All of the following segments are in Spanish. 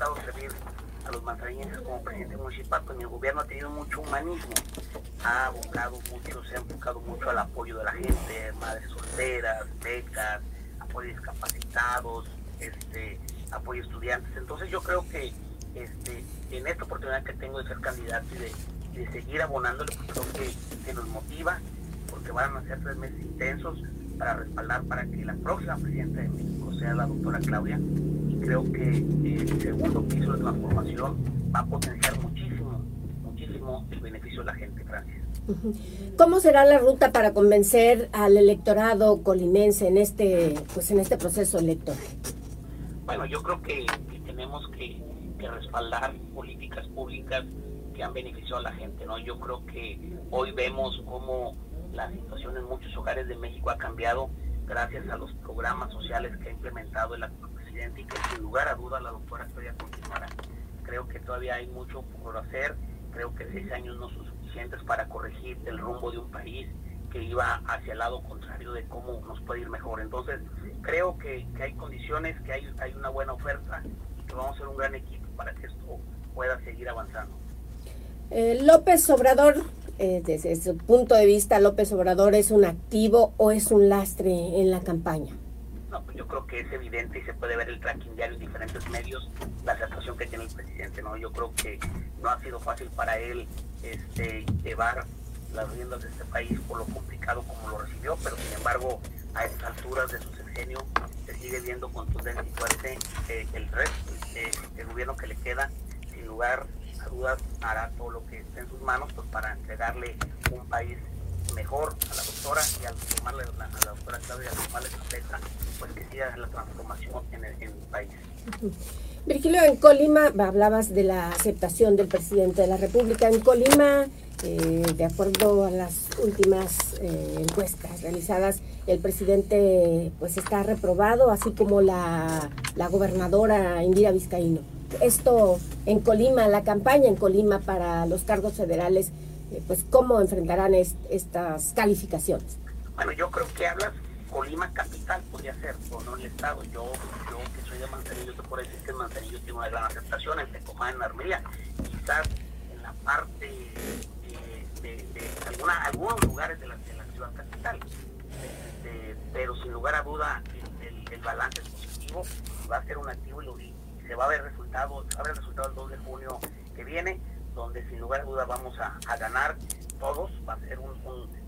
tocado servir a los manzanillenses como presidente municipal, pues mi gobierno ha tenido mucho humanismo, ha abocado mucho, se ha enfocado mucho al apoyo de la gente, madres solteras, becas, apoyo a discapacitados, este, apoyo a estudiantes. Entonces yo creo que este, en esta oportunidad que tengo de ser candidato y de, seguir abonándole, pues creo que, que nos motiva, porque van a ser tres meses intensos para respaldar para que la próxima presidenta de México sea la doctora Claudia creo que el segundo piso de transformación va a potenciar muchísimo, muchísimo el beneficio de la gente, Francis. ¿Cómo será la ruta para convencer al electorado colimense en este, pues en este proceso electoral? Bueno, yo creo que, tenemos que, respaldar políticas públicas que han beneficiado a la gente, ¿no? Yo creo que hoy vemos cómo la situación en muchos hogares de México ha cambiado gracias a los programas sociales que ha implementado el actual y que sin lugar a duda la doctora Claudia continuará. Creo que todavía hay mucho por hacer, creo que seis años no son suficientes para corregir el rumbo de un país que iba hacia el lado contrario de cómo nos puede ir mejor. Entonces, creo que, hay condiciones, que hay, hay una buena oferta y que vamos a ser un gran equipo para que esto pueda seguir avanzando. Eh, López Obrador, eh, desde su punto de vista, López Obrador es un activo o es un lastre en la campaña? No, pues yo creo que es evidente y se puede ver el tracking diario en diferentes medios la situación que tiene el presidente, ¿no? Yo creo que no ha sido fácil para él este, llevar las riendas de este país por lo complicado como lo recibió, pero sin embargo a estas alturas de su sexenio se sigue viendo contundente y fuerte eh, el resto, eh, el gobierno que le queda, sin lugar a dudas hará todo lo que esté en sus manos pues, para entregarle un país mejor a la doctora y al tomarle a la doctora Claudia, al tomarle su pues que siga la transformación en el, país. Virgilio, en Colima hablabas de la aceptación del presidente de la República. En Colima, eh, de acuerdo a las últimas eh, encuestas realizadas, el presidente pues está reprobado, así como la, la gobernadora Indira Vizcaíno. Esto en Colima, la campaña en Colima para los cargos federales, eh, pues cómo enfrentarán estas calificaciones. Bueno, yo creo que hablas Colima capital podría ser, o no el estado. Yo, yo que soy de Manzanillo, te puedo decir que Manzanillo tiene una gran aceptación, en Tecomán, en Armería, quizás en la parte de, algunos lugares de la, de la ciudad capital. Este, pero sin lugar a duda el, balance es positivo, va a ser un activo y, se va a ver resultado, va a ver el resultado el 2 de junio que viene donde sin lugar a duda vamos a, ganar todos, va a ser un,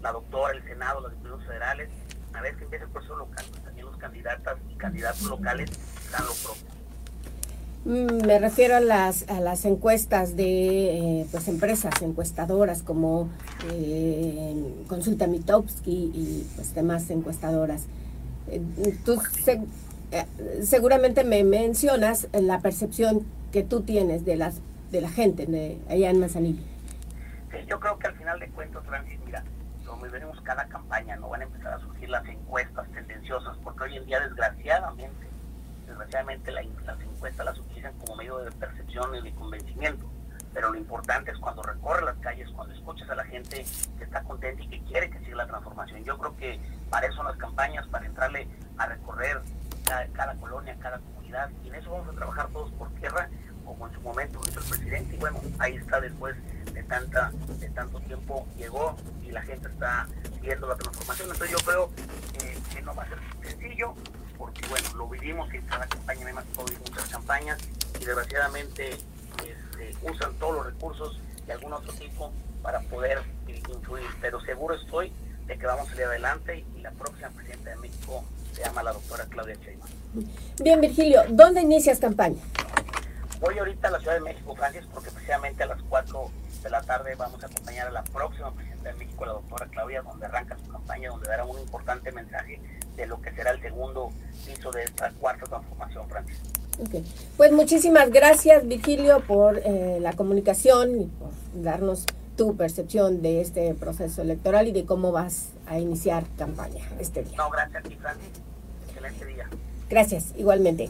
la doctora, el Senado, los diputados federales, una vez que empiece el proceso local, pues también los candidatas y candidatos locales dan lo propio. Mm, me refiero a las, a las encuestas de eh, pues empresas encuestadoras como eh, Consulta Mitowski y pues demás encuestadoras. Eh, tú seguramente me mencionas la percepción que tú tienes de las de la gente de allá en Manzanillo? yo creo que al final de cuentas, Francis, mira, como veremos cada campaña, no van a empezar a surgir las encuestas tendenciosas, porque hoy en día, desgraciadamente, desgraciadamente las encuestas las como medio de percepción y de convencimiento. Pero lo importante es cuando recorre las calles, cuando escuchas a la gente que está contenta y que quiere que siga la transformación. Yo creo que para eso son las campañas, para entrarle a recorrer cada, cada colonia, cada comunidad, y en eso vamos a trabajar todos por tierra como en su momento hizo el presidente y bueno, ahí está después de tanta de tanto tiempo llegó y la gente está viendo la transformación. Entonces yo creo que no va a ser sencillo porque bueno, lo vivimos en cada campaña, además vivir muchas campañas y desgraciadamente este, usan todos los recursos de algún otro tipo para poder influir, pero seguro estoy de que vamos a salir adelante y la próxima presidenta de México se llama la doctora Claudia Sheinbaum. Bien, Virgilio, ¿dónde inicias campaña? Voy ahorita a la Ciudad de México, Francis, porque precisamente a las 4 de la tarde vamos a acompañar a la próxima presidenta de México, la doctora Claudia, donde arranca su campaña, donde dará un importante mensaje de lo que será el segundo piso de esta cuarta transformación, Francis. Okay. Pues muchísimas gracias, Virgilio, por eh, la comunicación y por darnos tu percepción de este proceso electoral y de cómo vas a iniciar campaña este día. No, gracias a ti, Francis. Excelente día. Gracias, igualmente.